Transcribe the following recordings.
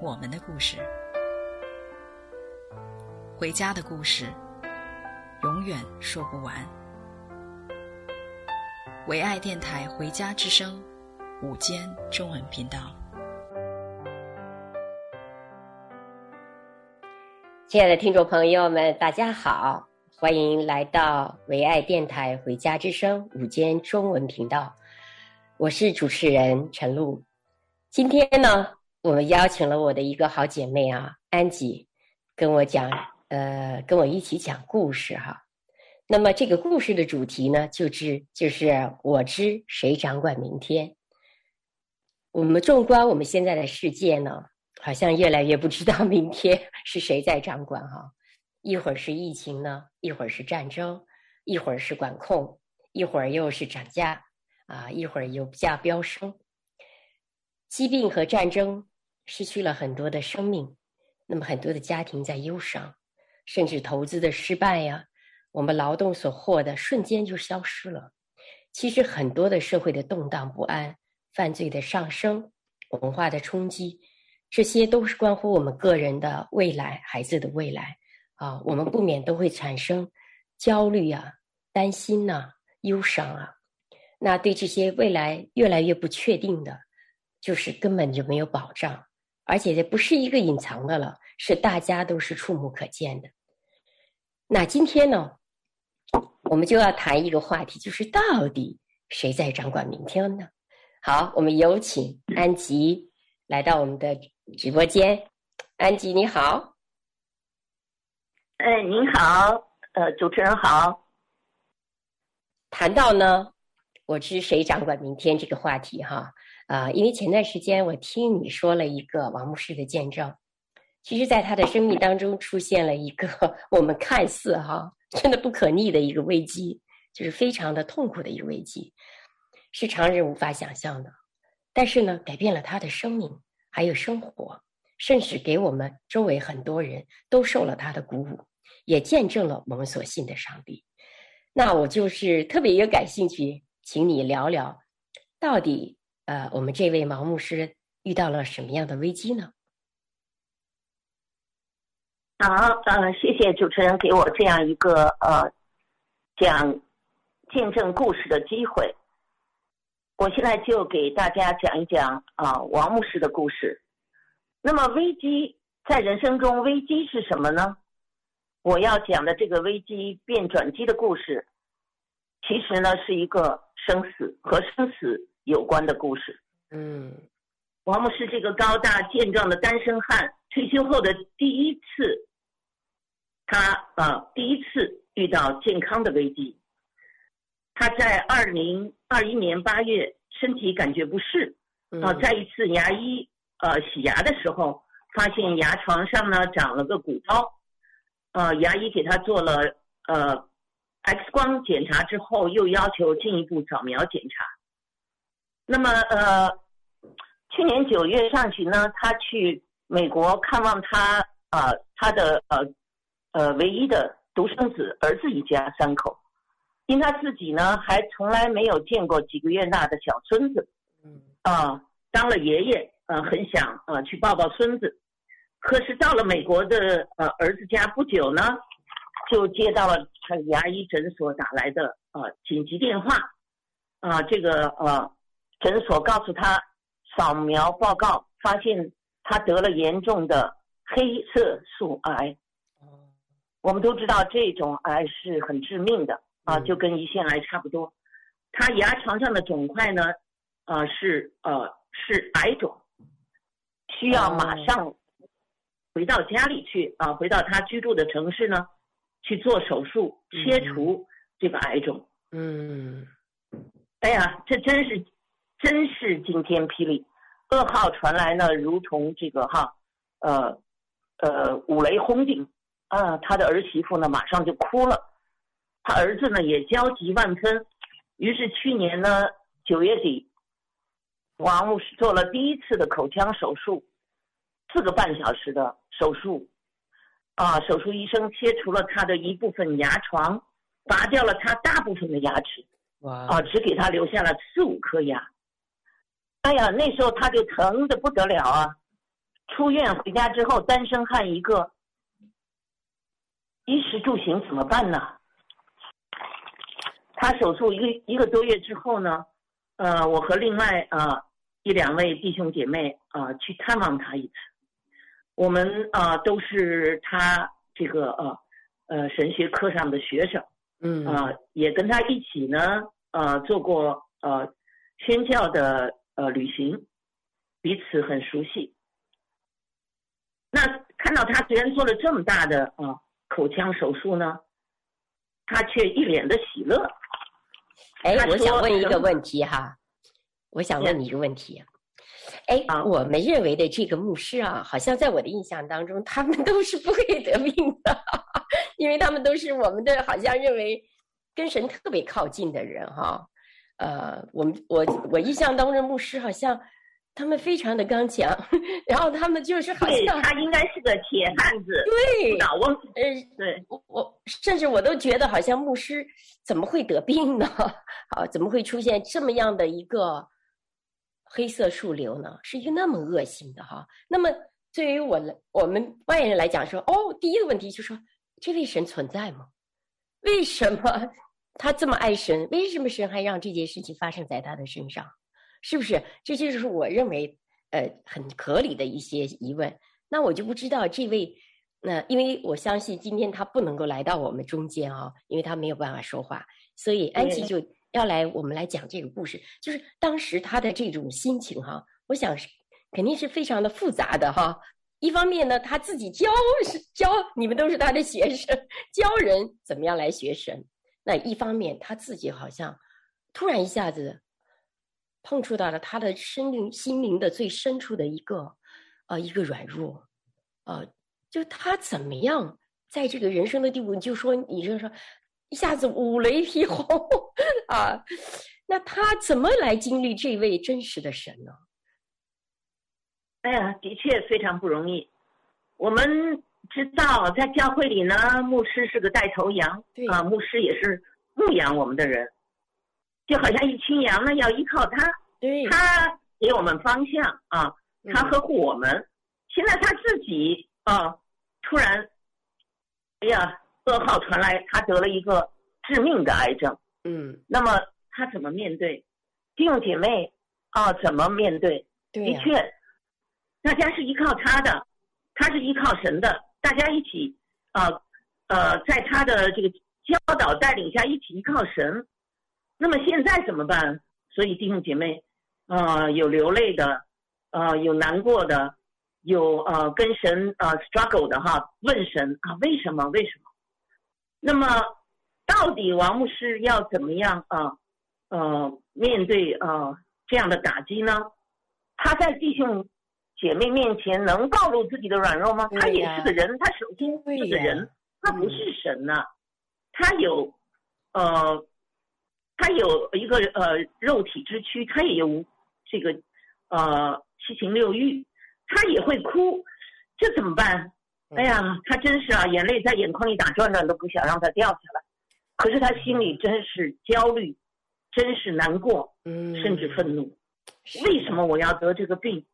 我们的故事，回家的故事，永远说不完。唯爱电台《回家之声》午间中文频道，亲爱的听众朋友们，大家好，欢迎来到唯爱电台《回家之声》午间中文频道。我是主持人陈露，今天呢，我们邀请了我的一个好姐妹啊，安吉，跟我讲，呃，跟我一起讲故事哈。那么这个故事的主题呢，就是就是我知谁掌管明天。我们纵观我们现在的世界呢，好像越来越不知道明天 是谁在掌管哈。一会儿是疫情呢，一会儿是战争，一会儿是管控，一会儿又是涨价。啊，一会儿油价飙升，疾病和战争失去了很多的生命，那么很多的家庭在忧伤，甚至投资的失败呀，我们劳动所获的瞬间就消失了。其实很多的社会的动荡不安、犯罪的上升、文化的冲击，这些都是关乎我们个人的未来、孩子的未来啊，我们不免都会产生焦虑啊、担心呐、忧伤啊。那对这些未来越来越不确定的，就是根本就没有保障，而且这不是一个隐藏的了，是大家都是触目可见的。那今天呢，我们就要谈一个话题，就是到底谁在掌管明天呢？好，我们有请安吉来到我们的直播间。安吉你好，哎，您好，呃，主持人好。谈到呢。我知谁掌管明天这个话题哈啊，因为前段时间我听你说了一个王牧师的见证，其实，在他的生命当中出现了一个我们看似哈真的不可逆的一个危机，就是非常的痛苦的一个危机，是常人无法想象的。但是呢，改变了他的生命，还有生活，甚至给我们周围很多人都受了他的鼓舞，也见证了我们所信的上帝。那我就是特别也感兴趣。请你聊聊，到底呃，我们这位毛牧师遇到了什么样的危机呢？好，呃，谢谢主持人给我这样一个呃讲见证故事的机会。我现在就给大家讲一讲啊、王牧师的故事。那么危机在人生中，危机是什么呢？我要讲的这个危机变转机的故事，其实呢是一个。生死和生死有关的故事。嗯，王牧师这个高大健壮的单身汉，退休后的第一次，他啊第一次遇到健康的危机。他在二零二一年八月身体感觉不适，啊，在一次牙医呃洗牙的时候，发现牙床上呢长了个鼓包，呃，牙医给他做了呃。X 光检查之后，又要求进一步扫描检查。那么，呃，去年九月上旬呢，他去美国看望他啊、呃，他的呃呃唯一的独生子儿子一家三口，因他自己呢还从来没有见过几个月大的小孙子，嗯。啊、呃，当了爷爷，呃，很想呃去抱抱孙子，可是到了美国的呃儿子家不久呢。就接到了他牙医诊所打来的呃紧急电话，啊、呃，这个呃诊所告诉他扫描报告发现他得了严重的黑色素癌。我们都知道这种癌是很致命的啊，就跟胰腺癌差不多。他牙床上的肿块呢，呃是呃是癌肿，需要马上回到家里去啊，回到他居住的城市呢。去做手术切除这个癌肿。嗯，哎呀，这真是真是惊天霹雳，噩耗传来呢，如同这个哈呃呃五雷轰顶。啊，他的儿媳妇呢马上就哭了，他儿子呢也焦急万分，于是去年呢九月底，王牧师做了第一次的口腔手术，四个半小时的手术，啊，手术医生切除了他的一部分牙床，拔掉了他大部分的牙齿，哇，啊，只给他留下了四五颗牙。哎呀，那时候他就疼的不得了啊！出院回家之后，单身汉一个，衣食住行怎么办呢？他手术一个一个多月之后呢，呃，我和另外啊、呃、一两位弟兄姐妹啊、呃、去探望他一次。我们啊、呃、都是他这个呃呃神学课上的学生，嗯啊、呃，也跟他一起呢呃做过呃宣教的。呃，旅行，彼此很熟悉。那看到他虽然做了这么大的啊、呃、口腔手术呢，他却一脸的喜乐。哎，我想问一个问题哈，我想问你一个问题。哎，我们认为的这个牧师啊，好像在我的印象当中，他们都是不会得病的，因为他们都是我们的，好像认为跟神特别靠近的人哈。呃，我们我我印象当中，牧师好像他们非常的刚强，然后他们就是好像他应该是个铁汉子，对，老翁，呃，对，我我甚至我都觉得好像牧师怎么会得病呢？啊，怎么会出现这么样的一个黑色素瘤呢？是一个那么恶性的哈。那么对于我我们外人来讲说，哦，第一个问题就是说，这位神存在吗？为什么？他这么爱神，为什么神还让这件事情发生在他的身上？是不是？这就是我认为呃很合理的一些疑问。那我就不知道这位，那、呃、因为我相信今天他不能够来到我们中间啊、哦，因为他没有办法说话，所以安琪就要来我们来讲这个故事，就是当时他的这种心情哈，我想是肯定是非常的复杂的哈。一方面呢，他自己教教你们都是他的学生，教人怎么样来学神。那一方面，他自己好像突然一下子碰触到了他的生灵、心灵的最深处的一个、呃、一个软弱，呃，就他怎么样在这个人生的地步，就说你就说一下子五雷劈轰 啊，那他怎么来经历这位真实的神呢？哎呀，的确非常不容易，我们。知道，在教会里呢，牧师是个带头羊，对啊，牧师也是牧养我们的人，就好像一群羊呢，要依靠他，对，他给我们方向啊，他呵护我们。嗯、现在他自己啊，突然，哎呀，噩耗传来，他得了一个致命的癌症。嗯，那么他怎么面对？弟兄姐妹啊，怎么面对？对啊、的确，大家是依靠他的，他是依靠神的。大家一起，呃，呃，在他的这个教导带领下，一起依靠神。那么现在怎么办？所以弟兄姐妹，呃，有流泪的，呃，有难过的，有呃跟神、呃、struggle 的哈，问神啊，为什么？为什么？那么到底王牧师要怎么样啊？呃，面对、呃、这样的打击呢？他在弟兄。姐妹面前能暴露自己的软弱吗？他也是个人，他首先是个人，他不是神呐、啊。他有，呃，他有一个呃肉体之躯，他也有这个呃七情六欲，他也会哭，这怎么办？哎呀，他真是啊，眼泪在眼眶里打转转，都不想让它掉下来。可是他心里真是焦虑，真是难过，甚至愤怒。为什么我要得这个病？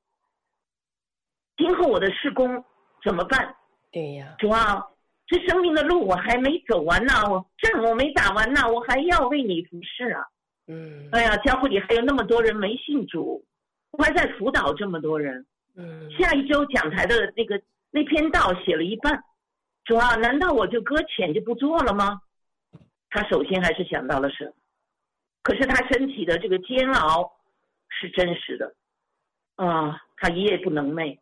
今后我的事工怎么办？对呀，主啊，这生命的路我还没走完呢，我仗我没打完呢，我还要为你服侍啊。嗯。哎呀，教会里还有那么多人没信主，我还在辅导这么多人。嗯。下一周讲台的那个那篇道写了一半，主啊，难道我就搁浅就不做了吗？他首先还是想到了神，可是他身体的这个煎熬是真实的，啊，他一夜不能寐。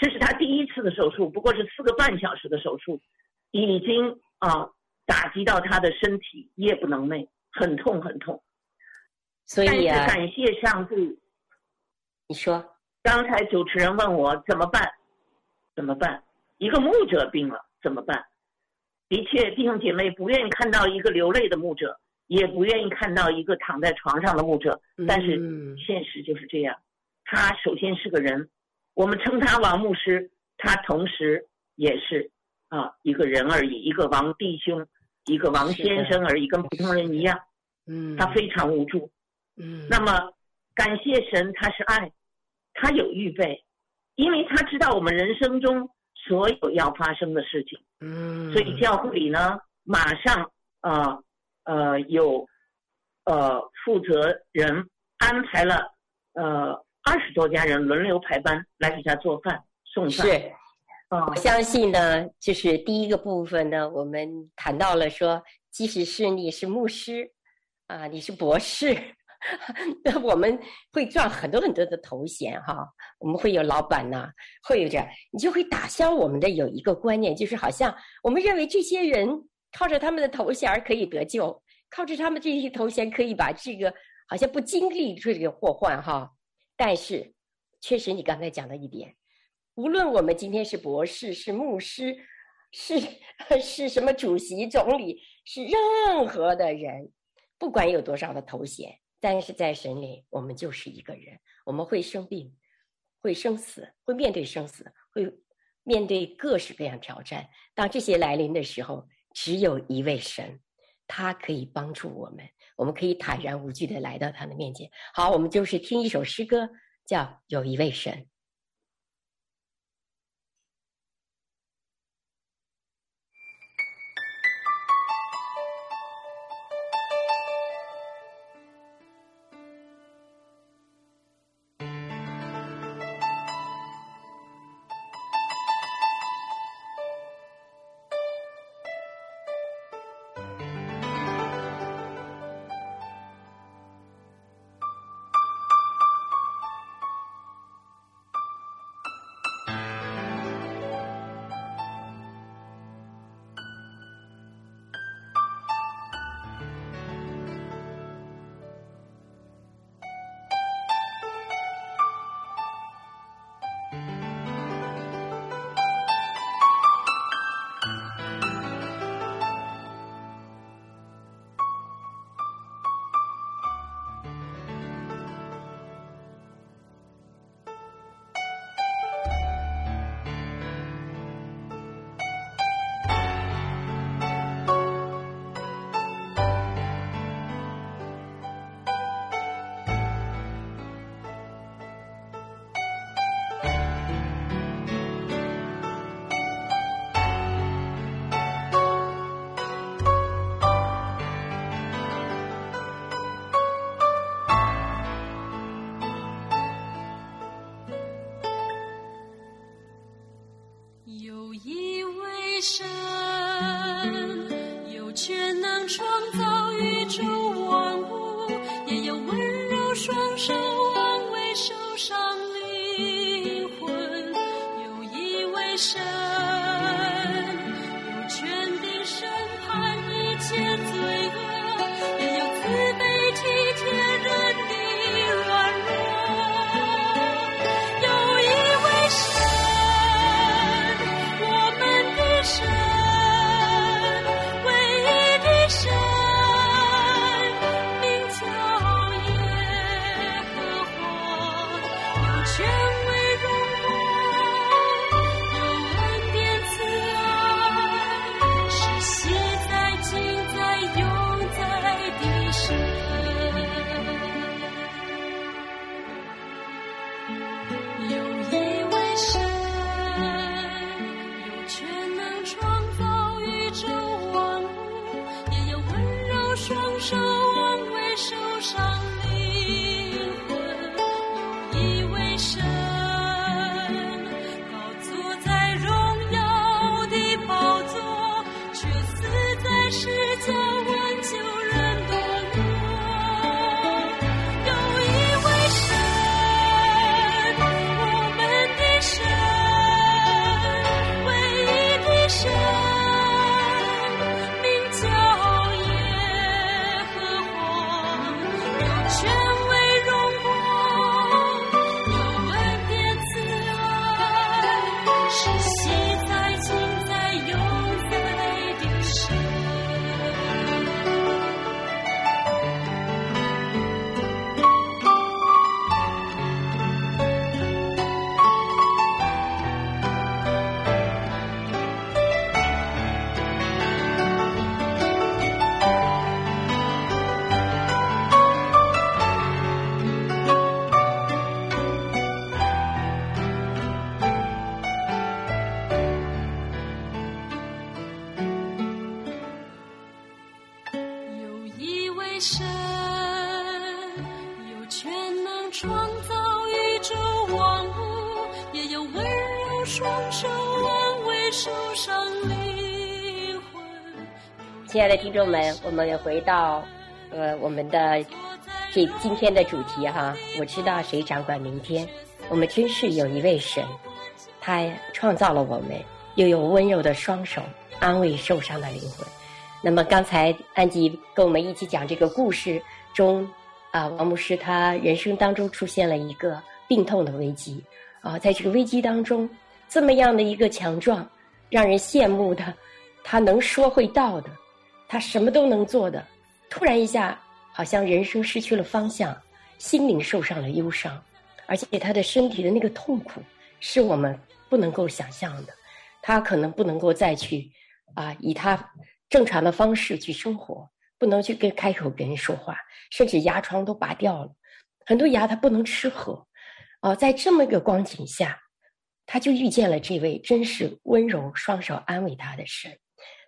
这是他第一次的手术，不过是四个半小时的手术，已经啊打击到他的身体，夜不能寐，很痛很痛。所以啊，感谢上帝。你说，刚才主持人问我怎么办，怎么办？一个牧者病了怎么办？的确，弟兄姐妹不愿意看到一个流泪的牧者，也不愿意看到一个躺在床上的牧者。但是现实就是这样，他首先是个人，我们称他王牧师，他同时也是啊一个人而已，一个王弟兄，一个王先生而已，跟普通人一样。嗯，他非常无助。嗯，那么感谢神，他是爱，他有预备，因为他知道我们人生中。所有要发生的事情，嗯，所以教会里呢，马上呃呃有呃负责人安排了呃二十多家人轮流排班来给他做饭送饭。是，哦，我相信呢，就是第一个部分呢，我们谈到了说，即使是你是牧师啊，你是博士。那我们会赚很多很多的头衔哈，我们会有老板呐、啊，会有这样，你就会打消我们的有一个观念，就是好像我们认为这些人靠着他们的头衔可以得救，靠着他们这些头衔可以把这个好像不经历这个祸患哈。但是，确实你刚才讲的一点，无论我们今天是博士、是牧师、是 是什么主席、总理，是任何的人，不管有多少的头衔。但是在神里，我们就是一个人，我们会生病，会生死，会面对生死，会面对各式各样挑战。当这些来临的时候，只有一位神，他可以帮助我们，我们可以坦然无惧的来到他的面前。好，我们就是听一首诗歌，叫《有一位神》。亲爱的听众们，我们回到呃我们的这今天的主题哈。我知道谁掌管明天。我们真是有一位神，他创造了我们，又有温柔的双手安慰受伤的灵魂。那么刚才安吉跟我们一起讲这个故事中，啊，王牧师他人生当中出现了一个病痛的危机啊，在这个危机当中，这么样的一个强壮、让人羡慕的，他能说会道的。他什么都能做的，突然一下，好像人生失去了方向，心灵受上了忧伤，而且他的身体的那个痛苦是我们不能够想象的。他可能不能够再去啊，以他正常的方式去生活，不能去跟开口跟人说话，甚至牙床都拔掉了，很多牙他不能吃喝。啊，在这么一个光景下，他就遇见了这位真是温柔双手安慰他的神，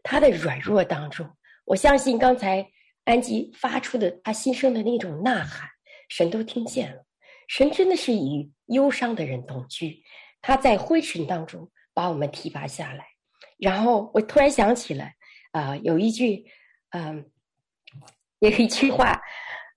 他的软弱当中。我相信刚才安吉发出的他心声的那种呐喊，神都听见了。神真的是与忧伤的人同居，他在灰尘当中把我们提拔下来。然后我突然想起来，啊、有一句，嗯、呃，有一句话，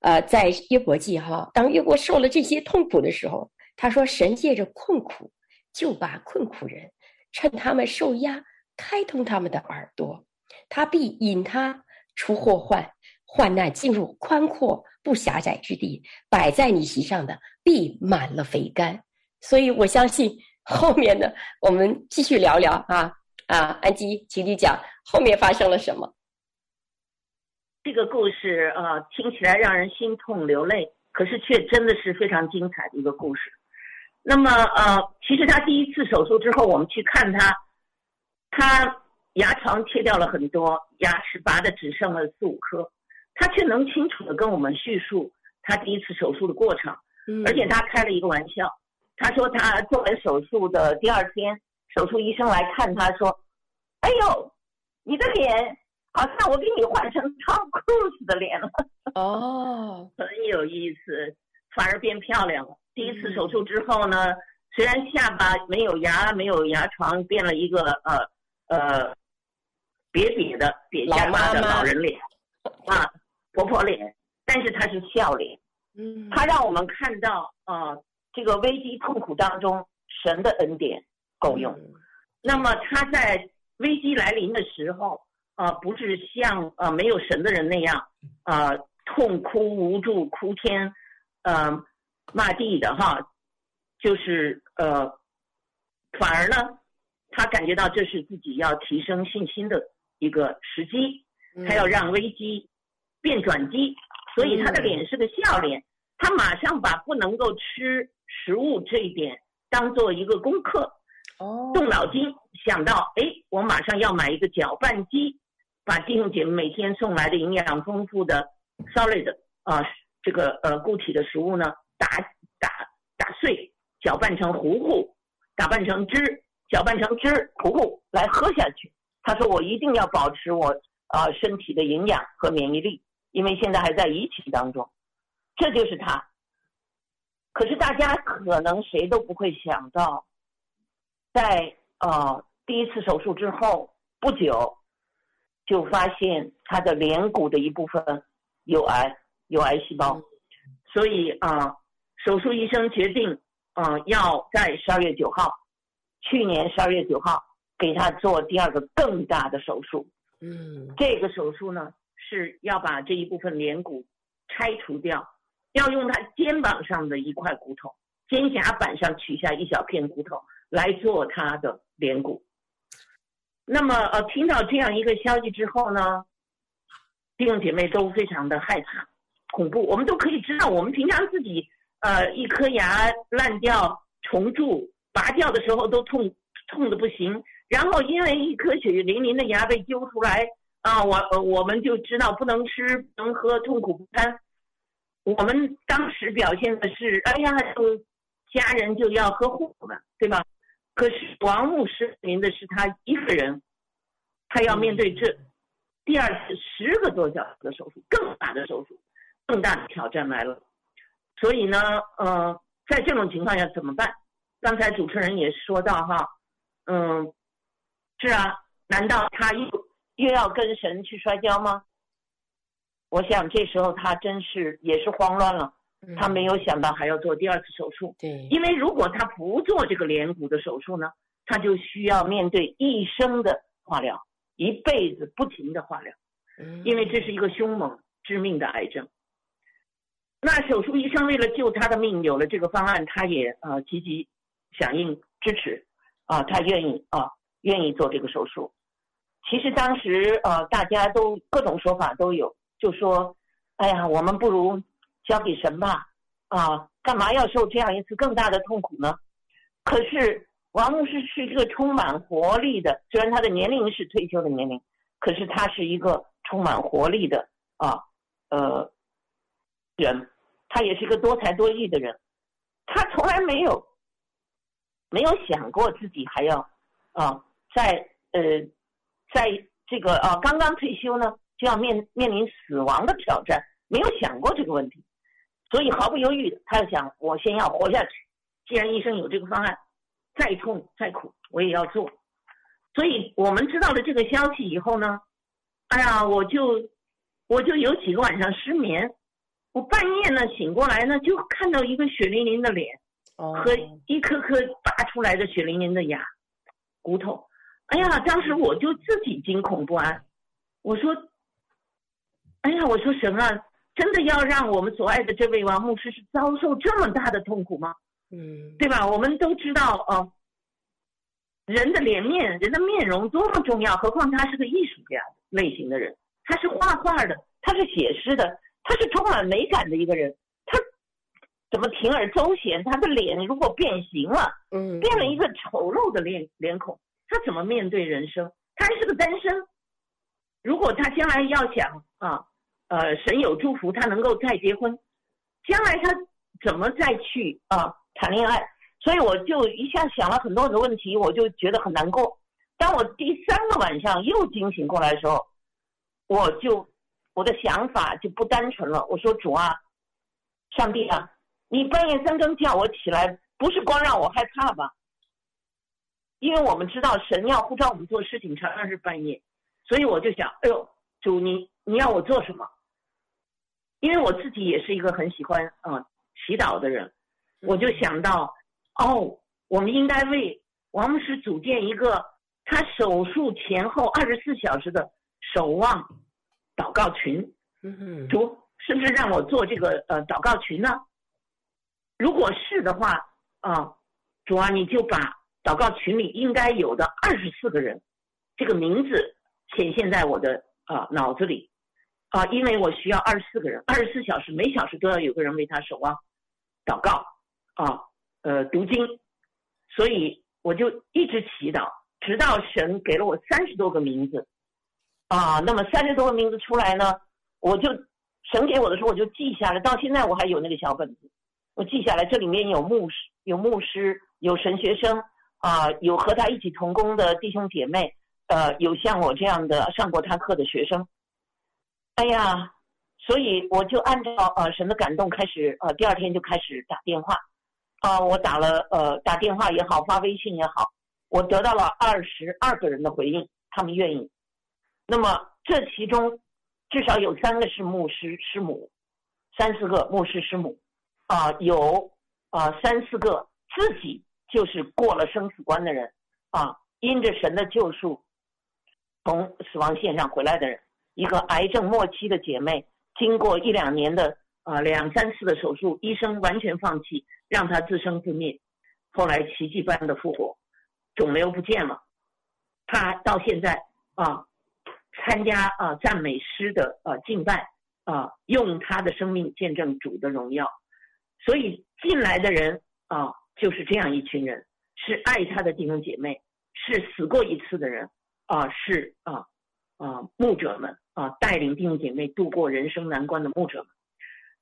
呃，在约伯记哈，当约伯受了这些痛苦的时候，他说：“神借着困苦，就把困苦人，趁他们受压，开通他们的耳朵。”他必引他出祸患，患难进入宽阔不狭窄之地，摆在你席上的必满了肥甘。所以我相信后面的我们继续聊聊啊啊，安吉，请你讲后面发生了什么。这个故事啊，听起来让人心痛流泪，可是却真的是非常精彩的一个故事。那么呃，其实他第一次手术之后，我们去看他，他。牙床切掉了很多，牙齿拔的只剩了四五颗，他却能清楚的跟我们叙述他第一次手术的过程，而且他开了一个玩笑，他说他做完手术的第二天，手术医生来看他说：“哎呦，你的脸好像我给你换成 Tom Cruise 的脸了。”哦，很有意思，反而变漂亮了。第一次手术之后呢，虽然下巴没有牙，没有牙床，变了一个呃呃。瘪瘪的瘪下巴的老人脸，啊，婆婆脸，但是她是笑脸，嗯，他让我们看到啊，这个危机痛苦当中神的恩典够用。嗯、那么他在危机来临的时候，呃，不是像呃、啊、没有神的人那样呃痛哭无助哭天，呃骂地的哈，就是呃，反而呢，他感觉到这是自己要提升信心的。一个时机，他要让危机变转机，所以他的脸是个笑脸。他马上把不能够吃食物这一点当做一个功课，哦，动脑筋想到，哎，我马上要买一个搅拌机，把弟兄姐妹每天送来的营养丰富的 solid 啊、呃，这个呃固体的食物呢，打打打碎，搅拌成糊糊，打拌成汁，搅拌成汁糊糊来喝下去。他说：“我一定要保持我啊、呃、身体的营养和免疫力，因为现在还在疫情当中。这就是他。可是大家可能谁都不会想到，在呃第一次手术之后不久，就发现他的脸骨的一部分有癌，有癌细胞。所以啊、呃，手术医生决定，嗯、呃，要在十二月九号，去年十二月九号。”给他做第二个更大的手术，嗯，这个手术呢是要把这一部分脸骨拆除掉，要用他肩膀上的一块骨头，肩胛板上取下一小片骨头来做他的脸骨。那么呃，听到这样一个消息之后呢，弟兄姐妹都非常的害怕、恐怖。我们都可以知道，我们平常自己呃一颗牙烂掉、重蛀、拔掉的时候都痛痛的不行。然后因为一颗血淋淋的牙被揪出来啊，我我们就知道不能吃不能喝，痛苦不堪。我们当时表现的是，哎呀，家人就要呵护我们，对吧？可是王牧师您的是他一个人，他要面对这第二次十个多小时的手术，更大的手术，更大的挑战来了。所以呢，呃，在这种情况下怎么办？刚才主持人也说到哈，嗯。是啊，难道他又又要跟神去摔跤吗？我想这时候他真是也是慌乱了，他没有想到还要做第二次手术。对，因为如果他不做这个脸骨的手术呢，他就需要面对一生的化疗，一辈子不停的化疗，因为这是一个凶猛致命的癌症。那手术医生为了救他的命，有了这个方案，他也呃积极响应支持，啊、呃，他愿意啊、呃，愿意做这个手术。其实当时呃大家都各种说法都有，就说，哎呀，我们不如交给神吧，啊、干嘛要受这样一次更大的痛苦呢？可是王牧师是一个充满活力的，虽然他的年龄是退休的年龄，可是他是一个充满活力的啊，呃，人。他也是一个多才多艺的人，他从来没有没有想过自己还要啊，在呃，在这个啊刚刚退休呢，就要面面临死亡的挑战，没有想过这个问题，所以毫不犹豫的，他就想我先要活下去。既然医生有这个方案，再痛再苦我也要做。所以我们知道了这个消息以后呢，哎呀，我就我就有几个晚上失眠。我半夜呢醒过来呢，就看到一个血淋淋的脸，和一颗颗拔出来的血淋淋的牙骨头。哎呀，当时我就自己惊恐不安。我说：“哎呀，我说神啊，真的要让我们所爱的这位王牧师是遭受这么大的痛苦吗？嗯，对吧？我们都知道啊、呃，人的脸面、人的面容多么重要，何况他是个艺术家类型的人，他是画画的，他是写诗的。”他是充满美感的一个人，他怎么铤而走险？他的脸如果变形了，嗯，变了一个丑陋的脸脸孔，他怎么面对人生？他还是个单身，如果他将来要想啊，呃，神有祝福，他能够再结婚，将来他怎么再去啊谈恋爱？所以我就一下想了很多很多问题，我就觉得很难过。当我第三个晚上又惊醒过来的时候，我就。我的想法就不单纯了。我说主啊，上帝啊，你半夜三更叫我起来，不是光让我害怕吧？因为我们知道神要呼召我们做事情，常常是半夜，所以我就想，哎呦，主你你要我做什么？因为我自己也是一个很喜欢嗯、呃、祈祷的人，我就想到，哦，我们应该为王牧师组建一个他手术前后二十四小时的守望。祷告群，主是不是让我做这个呃祷告群呢？如果是的话，啊，主啊，你就把祷告群里应该有的二十四个人，这个名字显现在我的啊脑子里，啊，因为我需要二十四个人，二十四小时每小时都要有个人为他守望、祷告，啊，呃，读经，所以我就一直祈祷，直到神给了我三十多个名字。啊，那么三十多个名字出来呢，我就神给我的时候我就记下来，到现在我还有那个小本子，我记下来。这里面有牧师，有牧师，有神学生，啊，有和他一起同工的弟兄姐妹，呃，有像我这样的上过他课的学生。哎呀，所以我就按照呃神的感动开始，呃，第二天就开始打电话，啊，我打了呃打电话也好，发微信也好，我得到了二十二个人的回应，他们愿意。那么这其中至少有三个是牧师师母，三四个牧师师母，啊、有啊、呃、三四个自己就是过了生死关的人，啊，因着神的救赎从死亡线上回来的人，一个癌症末期的姐妹，经过一两年的啊、两三次的手术，医生完全放弃，让她自生自灭，后来奇迹般的复活，肿瘤不见了，她到现在啊。参加啊赞美诗的啊敬拜啊，用他的生命见证主的荣耀，所以进来的人啊就是这样一群人，是爱他的弟兄姐妹，是死过一次的人啊，是啊啊牧者们啊带领弟兄姐妹度过人生难关的牧者们，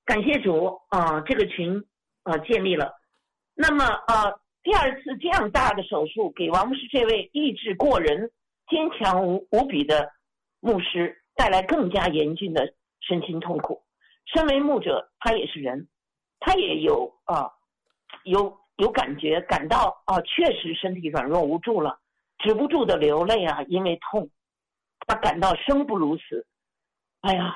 感谢主啊这个群啊建立了，那么啊第二次这样大的手术给王牧师这位意志过人、坚强无无比的。牧师带来更加严峻的身心痛苦。身为牧者，他也是人，他也有啊，有有感觉，感到啊，确实身体软弱无助了，止不住的流泪啊，因为痛，他感到生不如死。哎呀！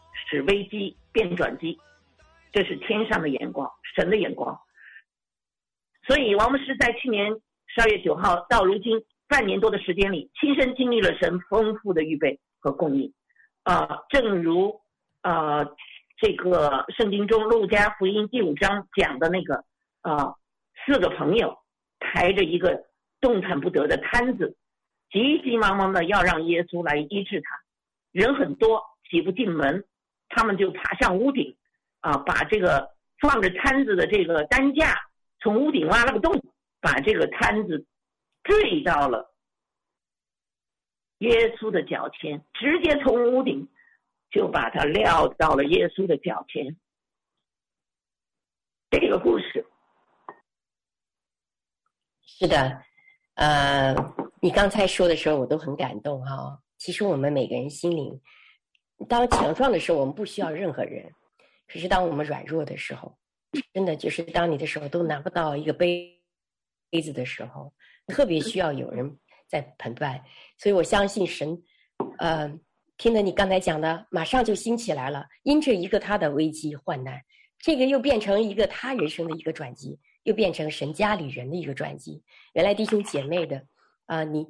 使危机变转机，这是天上的眼光，神的眼光。所以王牧师在去年十二月九号到如今半年多的时间里，亲身经历了神丰富的预备和供应。啊、正如啊。这个圣经中路加福音第五章讲的那个啊、四个朋友抬着一个动弹不得的瘫子，急急忙忙的要让耶稣来医治他。人很多，挤不进门，他们就爬上屋顶，啊，把这个放着摊子的这个担架从屋顶挖了个洞，把这个摊子坠到了耶稣的脚前，直接从屋顶。就把他撂到了耶稣的脚前。这个故事是的，呃，你刚才说的时候，我都很感动哈、其实我们每个人心灵，当强壮的时候，我们不需要任何人；可是当我们软弱的时候，真的就是当你的手都拿不到一个杯杯子的时候，特别需要有人在陪伴。所以我相信神，呃。听了你刚才讲的，马上就兴起来了。因着一个他的危机患难，这个又变成一个他人生的一个转机，又变成神家里人的一个转机。原来弟兄姐妹的，啊、你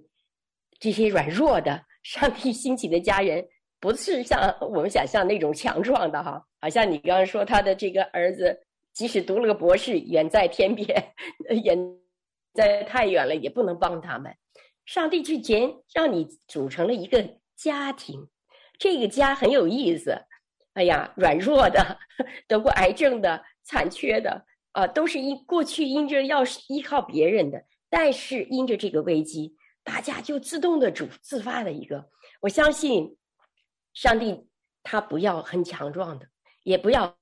这些软弱的，上帝兴起的家人，不是像我们想象那种强壮的哈。好像你刚刚说他的这个儿子，即使读了个博士，远在天边，远在太远了，也不能帮他们。上帝之前让你组成了一个家庭。这个家很有意思，哎呀，软弱的、得过癌症的、残缺的，啊，都是因过去因着要依靠别人的，但是因着这个危机，大家就自动的主自发的一个。我相信，上帝他不要很强壮的，也不要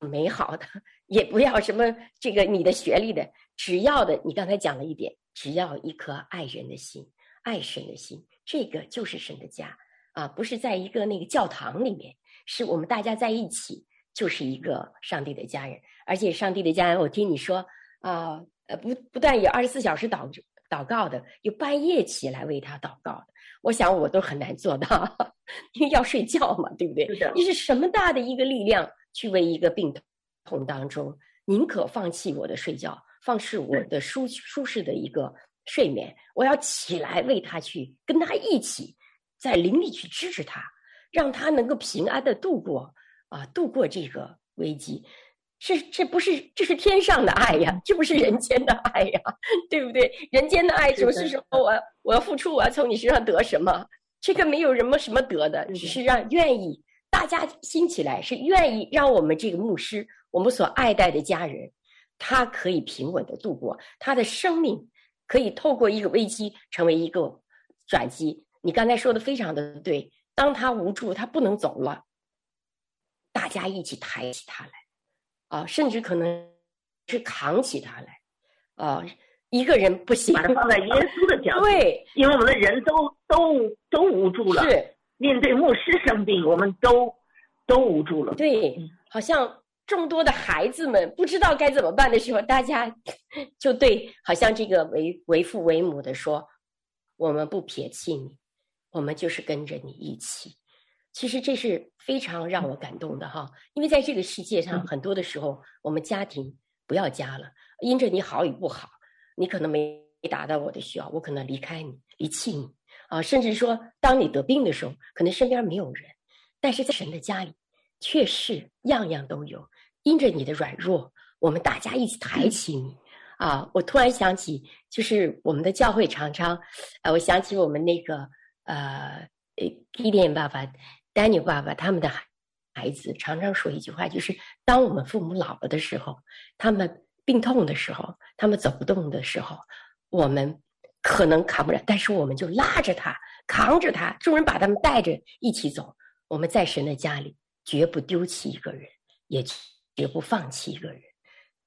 美好的，也不要什么这个你的学历的，只要的你刚才讲了一点，只要一颗爱人的心、爱神的心，这个就是神的家。啊，不是在一个那个教堂里面，是我们大家在一起，就是一个上帝的家人。而且上帝的家人，我听你说啊，呃，不不但有二十四小时祷祷告的，有半夜起来为他祷告的。我想我都很难做到，因为要睡觉嘛，对不对？你是什么大的一个力量去为一个病痛当中，宁可放弃我的睡觉，放弃我的舒舒适的一个睡眠，我要起来为他去跟他一起。在灵里去支持他，让他能够平安的度过啊，度过这个危机。是，这不是，这是天上的爱呀，这不是人间的爱呀，对不对？人间的爱就是说，我我要付出，我要从你身上得什么？这个没有什么什么得的，只是让愿意大家兴起来，是愿意让我们这个牧师，我们所爱戴的家人，他可以平稳的度过他的生命，可以透过一个危机成为一个转机。你刚才说的非常的对，当他无助，他不能走了，大家一起抬起他来，啊，甚至可能是扛起他来，啊，一个人不行，把它放在耶稣的脚，对，因为我们的人都都都无助了，是面对牧师生病，我们都都无助了，对，好像众多的孩子们不知道该怎么办的时候，大家 就对，好像这个为为父为母的说，我们不撇弃你，我们就是跟着你一起。其实这是非常让我感动的哈，因为在这个世界上，很多的时候我们家庭不要家了，因着你好与不好，你可能没达到我的需要，我可能离开你，离弃你啊，甚至说当你得病的时候，可能身边没有人，但是在神的家里，却是样样都有。因着你的软弱，我们大家一起抬起你啊！我突然想起，就是我们的教会常常，呃，我想起我们那个呃，基甸爸爸。丹尼爸爸他们的孩子常常说一句话，就是当我们父母老了的时候，他们病痛的时候，他们走不动的时候，我们可能扛不了，但是我们就拉着他，扛着他，众人把他们带着一起走。我们在神的家里绝不丢弃一个人，也绝不放弃一个人。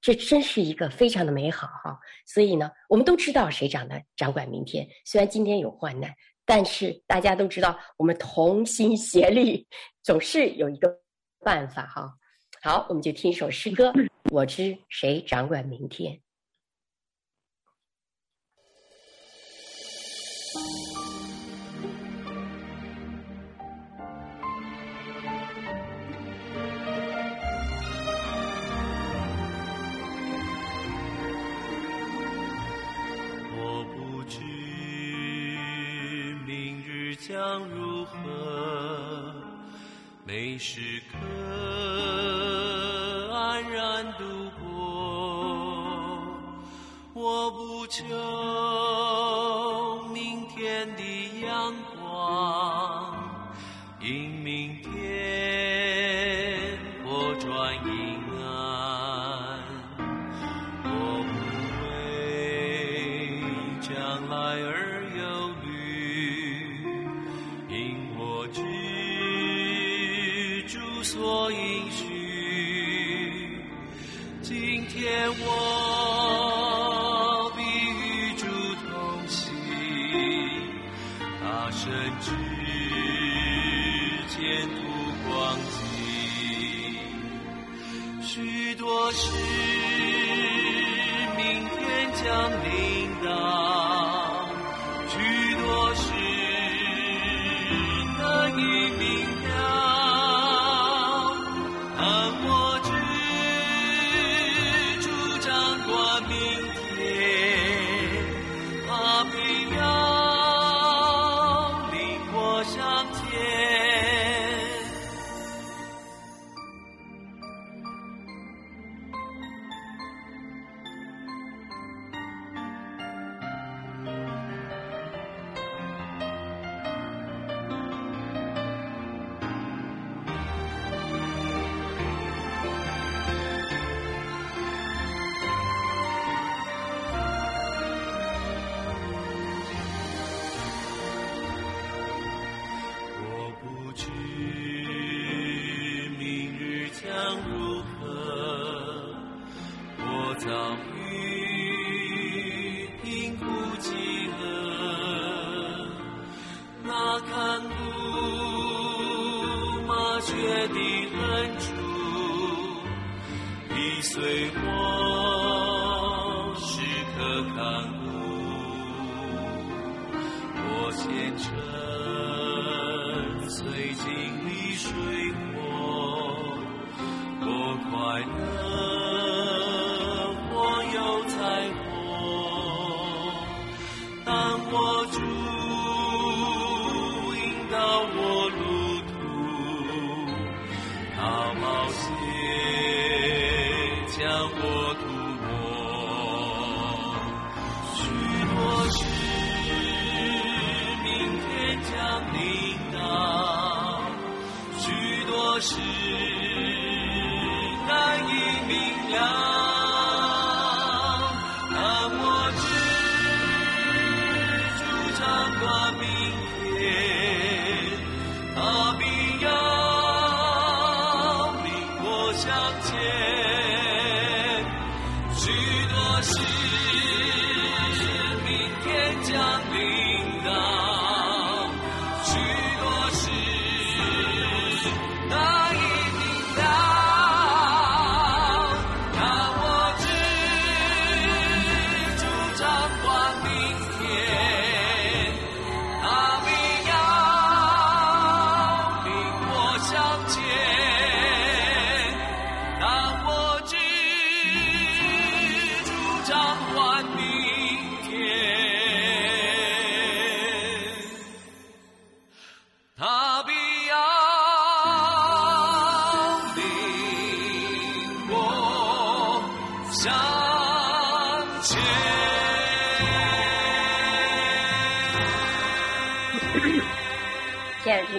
这真是一个非常的美好哈。所以呢，我们都知道谁掌的掌管明天，虽然今天有患难。但是大家都知道，我们同心协力，总是有一个办法哈。好，我们就听一首诗歌，《我知谁掌管明天》。求明天的阳光，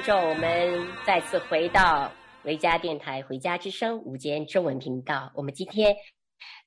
众，我们再次回到维家电台《回家之声》午间中文频道。我们今天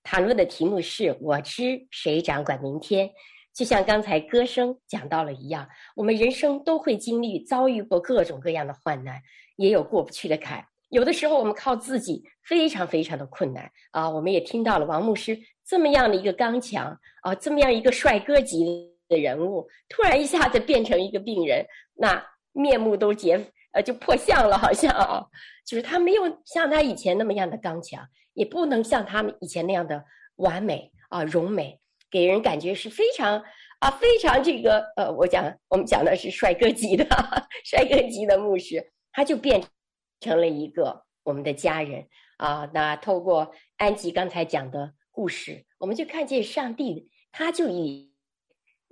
谈论的题目是“我知谁掌管明天”。就像刚才歌声讲到了一样，我们人生都会经历、遭遇过各种各样的患难，也有过不去的坎。有的时候，我们靠自己非常非常的困难啊。我们也听到了王牧师这么样的一个刚强啊，这么样一个帅哥级的人物，突然一下子变成一个病人，那。面目都结，呃，就破相了，好像啊，就是他没有像他以前那么样的刚强，也不能像他们以前那样的完美啊，荣美，给人感觉是非常啊，非常这个呃，我讲我们讲的是帅哥级的 帅哥级的牧师，他就变成了一个我们的家人啊。那透过安吉刚才讲的故事，我们就看见上帝，他就以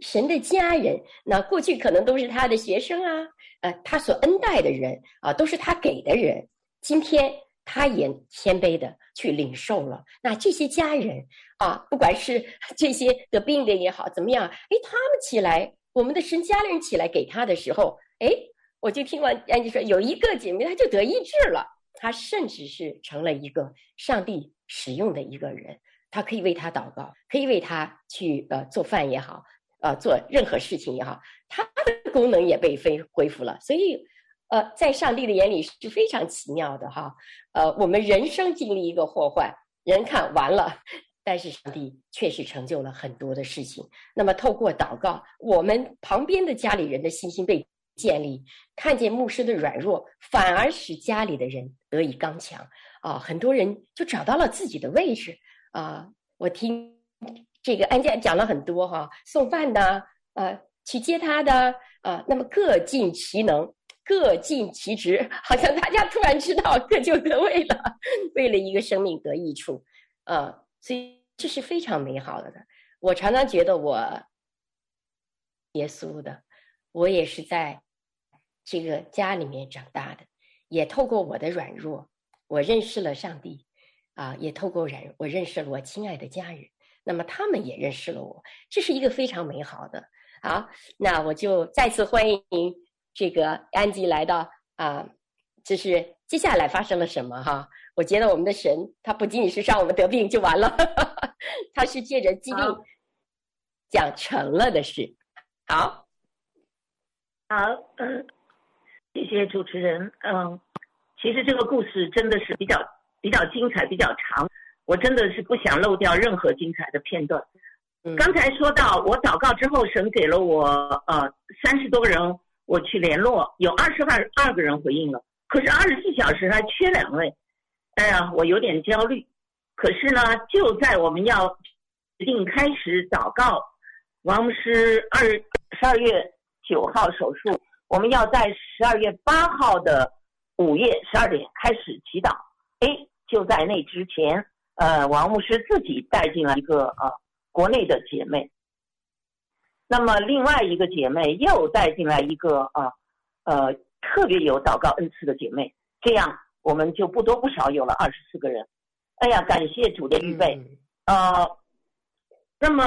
神的家人，那过去可能都是他的学生啊。呃，他所恩待的人啊，都是他给的人。今天他也谦卑的去领受了。那这些家人啊，不管是 这些得病的也好，怎么样？哎，他们起来，我们的神家人起来给他的时候，哎，我就听完安吉说，有一个姐妹，她就得医治了。她甚至是成了一个上帝使用的一个人，他可以为他祷告，可以为他去呃做饭也好。呃，做任何事情也好，它的功能也被恢恢复了。所以，呃，在上帝的眼里是非常奇妙的哈。呃，我们人生经历一个祸患，人看完了，但是上帝确实成就了很多的事情。那么，透过祷告，我们旁边的家里人的信心被建立，看见牧师的软弱，反而使家里的人得以刚强啊。很多人就找到了自己的位置啊。我听。这个案件讲了很多哈，送饭的，呃，去接他的，呃，那么各尽其能，各尽其职，好像大家突然知道各就各位了，为了一个生命得益处，呃，所以这是非常美好的。我常常觉得我耶稣的，我也是在这个家里面长大的，也透过我的软弱，我认识了上帝，啊、也透过软，我认识了我亲爱的家人。那么他们也认识了我，这是一个非常美好的。好，那我就再次欢迎这个安吉来到啊，就是接下来发生了什么哈？我觉得我们的神他不仅仅是让我们得病就完了，哈哈哈，他是借着疾病讲成了的事。好，好，嗯，谢谢主持人。嗯，其实这个故事真的是比较比较精彩，比较长。我真的是不想漏掉任何精彩的片段。刚才说到我祷告之后，神给了我呃三十多个人，我去联络，有二十二二个人回应了，可是二十四小时还缺两位，哎呀，我有点焦虑。可是呢，就在我们要决定开始祷告，王牧师二十二月九号手术，我们要在十二月八号的午夜十二点开始祈祷。哎，就在那之前。呃，王牧师自己带进了一个呃国内的姐妹，那么另外一个姐妹又带进来一个呃呃特别有祷告恩赐的姐妹，这样我们就不多不少有了二十四个人。哎呀，感谢主的预备。呃，那么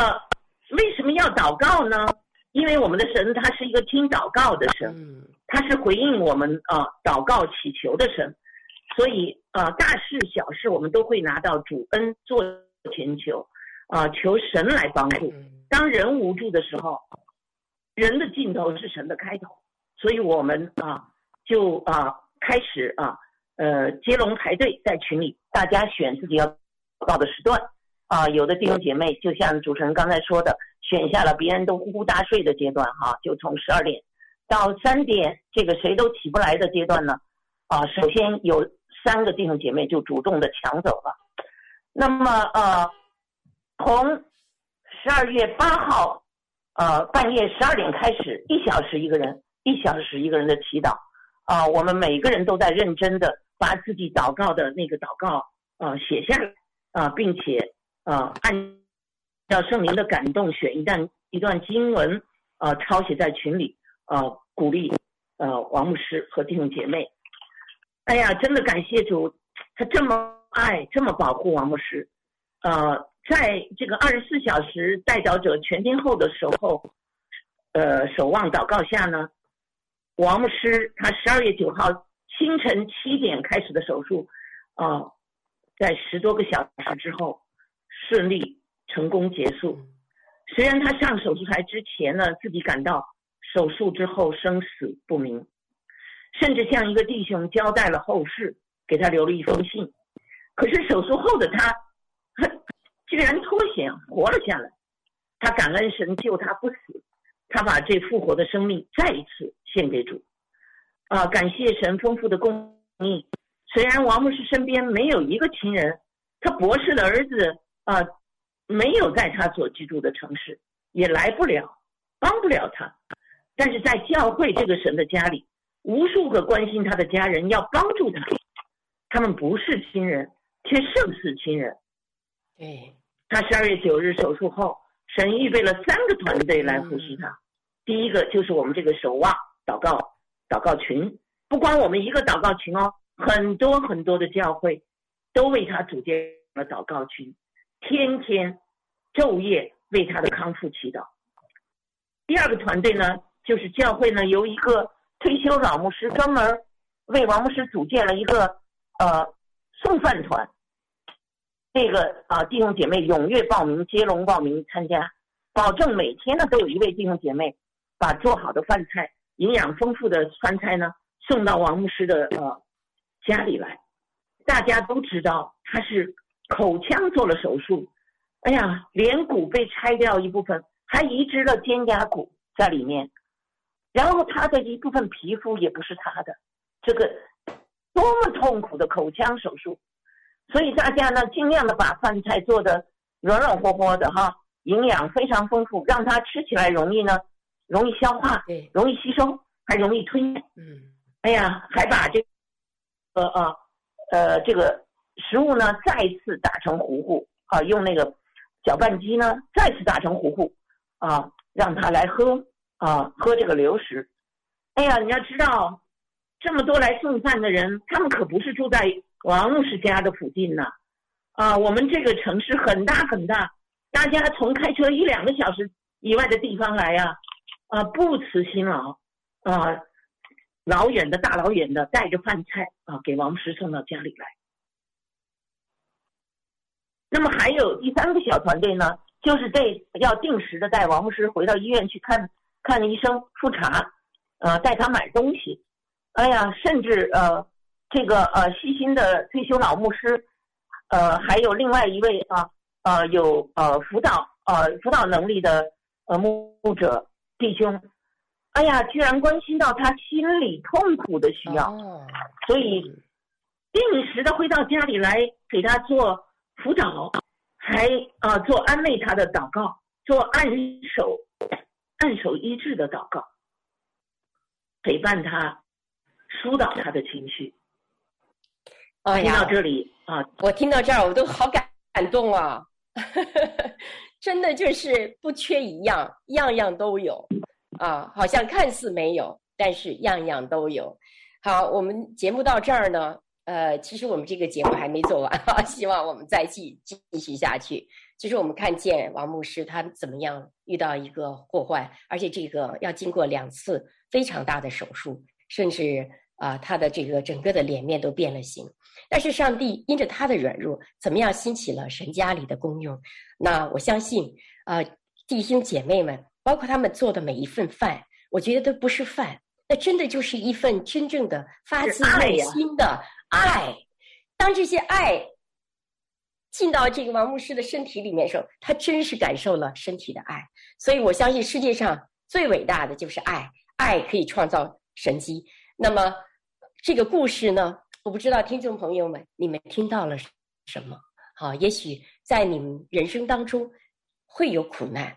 为什么要祷告呢？因为我们的神他是一个听祷告的神，他是回应我们啊、呃、祷告祈求的神。所以啊、呃，大事小事我们都会拿到主恩做前求，啊、呃，求神来帮助。当人无助的时候，人的尽头是神的开头，所以我们啊，就啊开始啊，呃，接龙排队在群里，大家选自己要到的时段。啊，有的弟兄姐妹就像主持人刚才说的，选下了别人都呼呼大睡的阶段，哈、啊，就从十二点到三点，这个谁都起不来的阶段呢，啊，首先有三个弟兄姐妹就主动的抢走了。那么，呃，从十二月八号，呃，半夜十二点开始，一小时一个人，一小时一个人的祈祷，啊，我们每个人都在认真的把自己祷告的那个祷告，呃，写下来，啊，并且。啊，按照圣灵的感动，选一段一段经文，呃，抄写在群里，呃，鼓励，呃，王牧师和弟兄姐妹。哎呀，真的感谢主，他这么爱，这么保护王牧师。呃，在这个二十四小时代祷者全天候的守候，呃，守望祷告下呢，王牧师他十二月九号清晨七点开始的手术，啊、呃，在十多个小时之后。顺利成功结束。虽然他上手术台之前呢，自己感到手术之后生死不明，甚至向一个弟兄交代了后事，给他留了一封信。可是手术后的他，居然脱险活了下来。他感恩神救他不死，他把这复活的生命再一次献给主。啊，感谢神丰富的供应。虽然王牧师身边没有一个亲人，他博士的儿子。啊、没有在他所居住的城市，也来不了，帮不了他。但是在教会这个神的家里，无数个关心他的家人要帮助他，他们不是亲人，却胜似亲人。对，他十二月九日手术后，神预备了三个团队来服侍他。第一个就是我们这个守望祷告祷告群，不光我们一个祷告群哦，很多很多的教会都为他组建了祷告群。天天昼夜为他的康复祈祷。第二个团队呢，就是教会呢由一个退休老牧师专门为王牧师组建了一个呃送饭团。这个啊、弟兄姐妹踊跃报名，接龙报名参加，保证每天呢都有一位弟兄姐妹把做好的饭菜、营养丰富的饭菜呢送到王牧师的呃家里来。大家都知道他是。口腔做了手术，哎呀，脸骨被拆掉一部分，还移植了肩胛骨在里面，然后他的一部分皮肤也不是他的，这个多么痛苦的口腔手术，所以大家呢尽量的把饭菜做的软软和和的哈，营养非常丰富，让他吃起来容易呢，容易消化，对，容易吸收，还容易吞咽，嗯，哎呀，还把这个，呃呃呃这个。食物呢，再次打成糊糊啊，用那个搅拌机呢，再次打成糊糊啊，让他来喝啊，喝这个流食。哎呀，你要知道，这么多来送饭的人，他们可不是住在王牧师家的附近呐，啊，我们这个城市很大很大，大家从开车一两个小时以外的地方来呀，啊，不辞辛劳啊，老远的大老远的带着饭菜啊，给王牧师送到家里来。那么还有第三个小团队呢，就是这要定时的带王牧师回到医院去看看医生复查，呃，带他买东西，哎呀，甚至呃，这个呃细心的退休老牧师，呃，还有另外一位啊，呃，有呃辅导呃辅导能力的呃牧者弟兄，哎呀，居然关心到他心理痛苦的需要，所以定时的会到家里来给他做。辅导，还啊、呃、做安慰他的祷告，做按手按手医治的祷告，陪伴他，疏导他的情绪。哎呀，听到这里啊，我听到这儿我都好感感动啊！真的就是不缺一样，样样都有啊，好像看似没有，但是样样都有。好，我们节目到这儿呢。呃，其实我们这个节目还没做完哈，希望我们再继继续下去。其实我们看见王牧师他怎么样遇到一个祸患，而且这个要经过两次非常大的手术，甚至啊，他的这个整个的脸面都变了形。但是上帝因着他的软弱，怎么样兴起了神家里的功用？那我相信，啊，弟兄姐妹们，包括他们做的每一份饭，我觉得都不是饭，那真的就是一份真正的发自内心的爱，爱。当这些爱进到这个王牧师的身体里面的时候，他真是感受了身体的爱。所以我相信世界上最伟大的就是爱，爱可以创造神迹。那么这个故事呢，我不知道听众朋友们你们听到了什么？好，也许在你们人生当中会有苦难，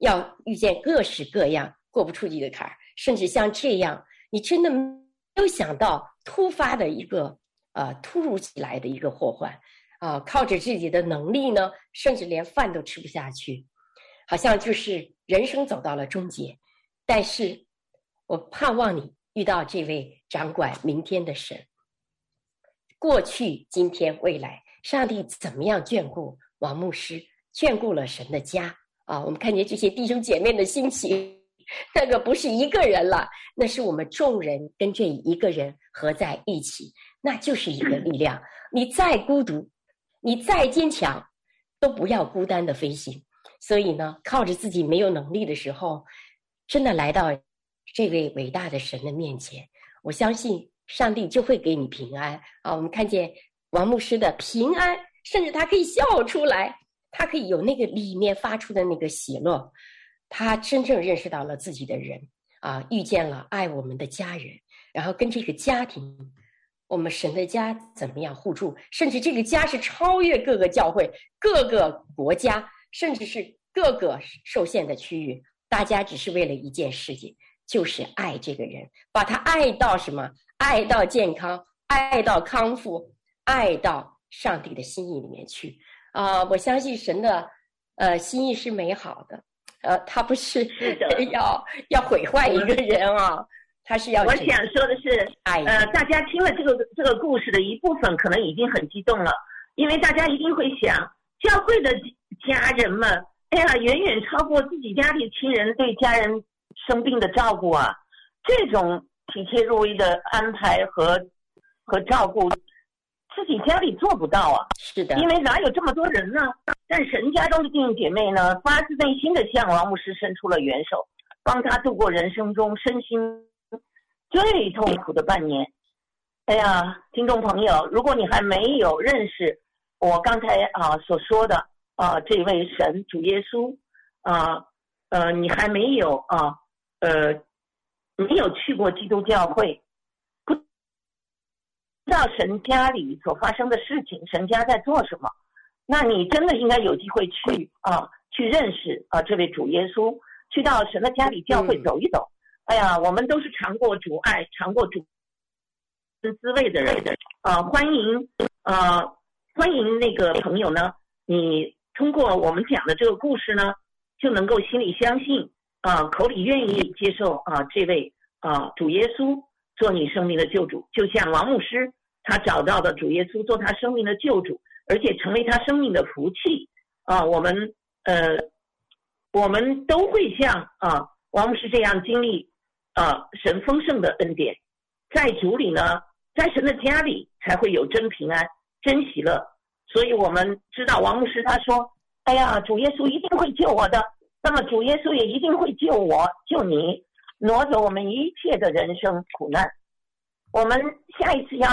要遇见各式各样过不出去的坎儿，甚至像这样，你真的没有想到突发的一个呃突如其来的一个祸患啊，靠着自己的能力呢，甚至连饭都吃不下去，好像就是人生走到了终结。但是我盼望你。遇到这位掌管明天的神，过去、今天、未来，上帝怎么样眷顾王牧师，眷顾了神的家啊？我们看见这些弟兄姐妹的心情，那个不是一个人了，那是我们众人跟这一个人合在一起，那就是一个力量。你再孤独，你再坚强，都不要孤单的飞行。所以呢，靠着自己没有能力的时候，真的来到。这位伟大的神的面前，我相信上帝就会给你平安啊！我们看见王牧师的平安，甚至他可以笑出来，他可以有那个里面发出的那个喜乐，他真正认识到了自己的人啊，遇见了爱我们的家人，然后跟这个家庭，我们神的家怎么样互助，甚至这个家是超越各个教会、各个国家，甚至是各个受限的区域，大家只是为了一件事情。就是爱这个人，把他爱到什么？爱到健康，爱到康复，爱到上帝的心意里面去啊、呃！我相信神的呃心意是美好的，呃，他不是 要要毁坏一个人啊，他是要。我想说的是，呃，大家听了这个这个故事的一部分，可能已经很激动了，因为大家一定会想，教会的家人们，哎呀，远远超过自己家里亲人对家人。生病的照顾啊，这种体贴入微的安排和和照顾，自己家里做不到啊。是的，因为哪有这么多人呢？但神家中的弟兄姐妹呢，发自内心的向王牧师伸出了援手，帮他度过人生中身心最痛苦的半年。哎呀，听众朋友，如果你还没有认识我刚才啊所说的啊这位神主耶稣啊，呃，你还没有啊。呃，没有去过基督教会，不知道神家里所发生的事情，神家在做什么？那你真的应该有机会去啊，去认识啊这位主耶稣，去到神的家里教会走一走。哎呀，我们都是尝过主爱、尝过主滋味的人啊，欢迎啊，欢迎那个朋友呢，你通过我们讲的这个故事呢，就能够心里相信。啊，口里愿意接受啊，这位啊主耶稣做你生命的救主，就像王牧师他找到的主耶稣做他生命的救主，而且成为他生命的福气啊。我们呃，我们都会像啊王牧师这样经历啊神丰盛的恩典，在主里呢，在神的家里才会有真平安、真喜乐。所以我们知道王牧师他说：“哎呀，主耶稣一定会救我的。”那么主耶稣也一定会救我，救你，挪走我们一切的人生苦难。我们下一次要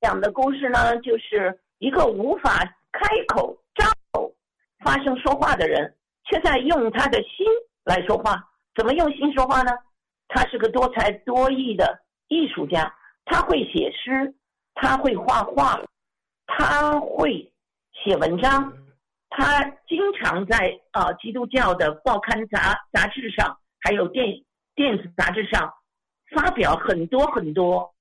讲的故事呢，就是一个无法开口张口发声说话的人，却在用他的心来说话。怎么用心说话呢？他是个多才多艺的艺术家，他会写诗，他会画画，他会写文章。他经常在啊基督教的报刊杂杂志上，还有电电子杂志上发表很多很多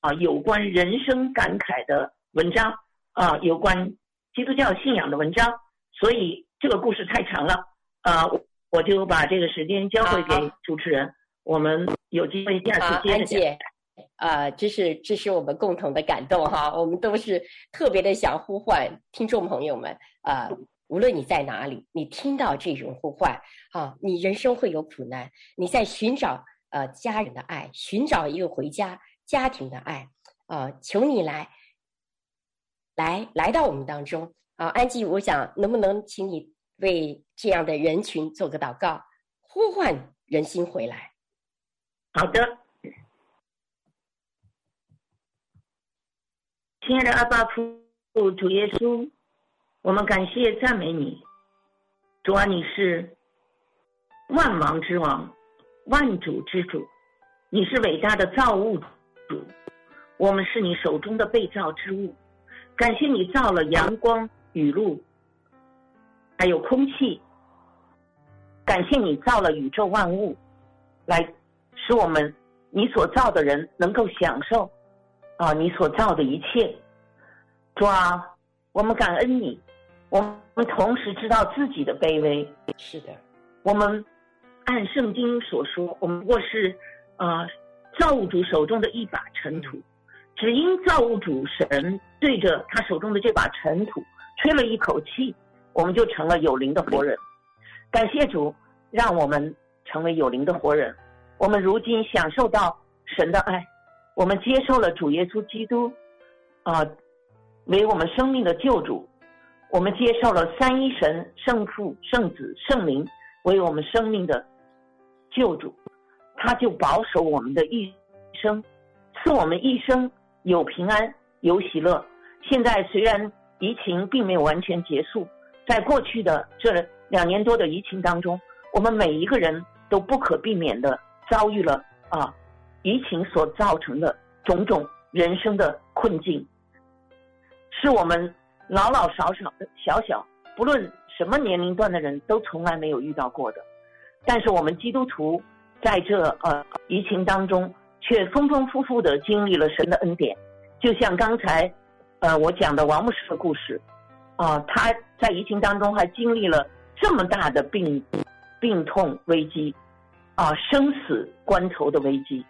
啊有关人生感慨的文章啊，有关基督教信仰的文章。所以这个故事太长了啊，我就把这个时间交回给主持人。我们有机会下次接着讲。啊，这是这是我们共同的感动哈，我们都是特别的想呼唤听众朋友们啊。无论你在哪里，你听到这种呼唤，啊，你人生会有苦难，你在寻找呃家人的爱，寻找一个回家家庭的爱啊、呃！求你来，来来到我们当中啊！安吉，我想能不能请你为这样的人群做个祷告，呼唤人心回来？好的，亲爱的阿爸父主耶稣，我们感谢赞美你，主啊，你是万王之王，万主之主，你是伟大的造物主，我们是你手中的被造之物。感谢你造了阳光、雨露，还有空气。感谢你造了宇宙万物，来使我们你所造的人能够享受啊你所造的一切。主啊，我们感恩你，我们同时知道自己的卑微。是的，我们按圣经所说，我们不过是啊造物主手中的一把尘土，只因造物主神对着他手中的这把尘土吹了一口气，我们就成了有灵的活人。感谢主，让我们成为有灵的活人。我们如今享受到神的爱，我们接受了主耶稣基督，啊、为我们生命的救主。我们接受了三一神圣父、圣子、圣灵为我们生命的救主，他就保守我们的一生，赐我们一生有平安、有喜乐。现在虽然疫情并没有完全结束，在过去的这。两年多的疫情当中，我们每一个人都不可避免的遭遇了啊，疫情所造成的种种人生的困境，是我们老老少少小小，不论什么年龄段的人都从来没有遇到过的。但是我们基督徒在这呃疫情当中，却丰丰富富的经历了神的恩典，就像刚才呃我讲的王牧师的故事，啊，他在疫情当中还经历了。这么大的病、病痛危机，啊，生死关头的危机，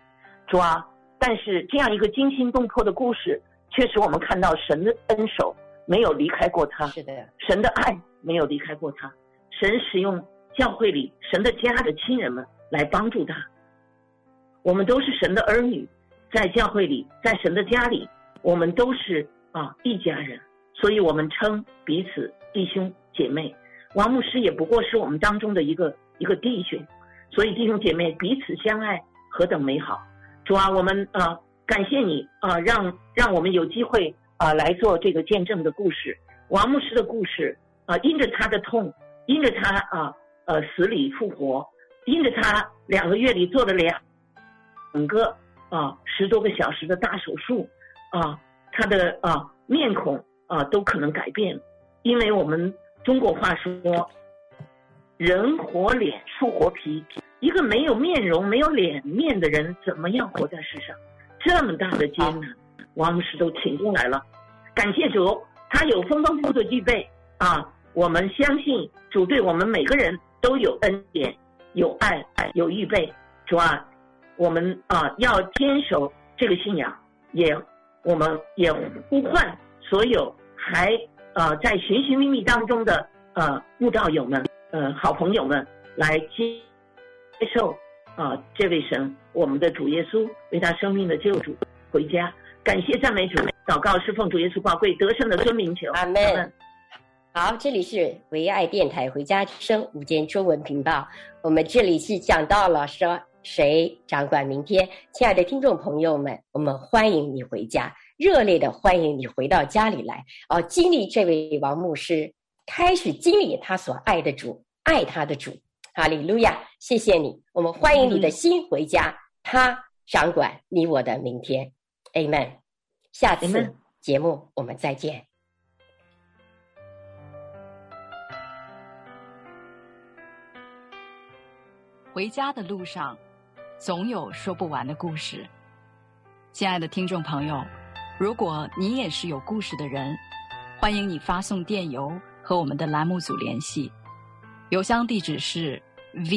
主啊！但是这样一个惊心动魄的故事，确实我们看到神的恩手没有离开过他，是的，神的爱没有离开过他，神使用教会里神的家的亲人们来帮助他。我们都是神的儿女，在教会里，在神的家里，我们都是啊一家人，所以我们称彼此弟兄姐妹。王牧师也不过是我们当中的一个一个弟兄，所以弟兄姐妹彼此相爱，何等美好！主啊，我们呃感谢你啊、让让我们有机会啊、来做这个见证的故事。王牧师的故事啊、因着他的痛，因着他啊呃，死里复活，因着他两个月里做了两两个啊、十多个小时的大手术啊、他的啊、面孔啊、都可能改变，因为我们。中国话说：“人活脸，树活皮。一个没有面容、没有脸面的人，怎么样活在世上？这么大的艰难，王牧师都挺过来了。感谢主，他有丰丰富富的预备啊！我们相信主对我们每个人都有恩典、有爱、有预备。主啊，我们啊要坚守这个信仰，也我们也呼唤所有还。”呃，在寻寻觅觅当中的呃慕道友们，呃好朋友们，来接接受啊、呃、这位神，我们的主耶稣为他生命的救主回家，感谢赞美主，祷告是奉主耶稣宝贵得胜的尊名求，阿门。好，这里是唯爱电台回家之声午间中文频道，我们这里是讲到了说谁掌管明天，亲爱的听众朋友们，我们欢迎你回家。热烈的欢迎你回到家里来，哦，经历这位王牧师，开始经历他所爱的主，爱他的主，哈利路亚！谢谢你，我们欢迎你的心回家，他掌管你我的明天，Amen。下次节目我们再见。回家的路上，总有说不完的故事，亲爱的听众朋友。如果你也是有故事的人，欢迎你发送电邮和我们的栏目组联系，邮箱地址是 v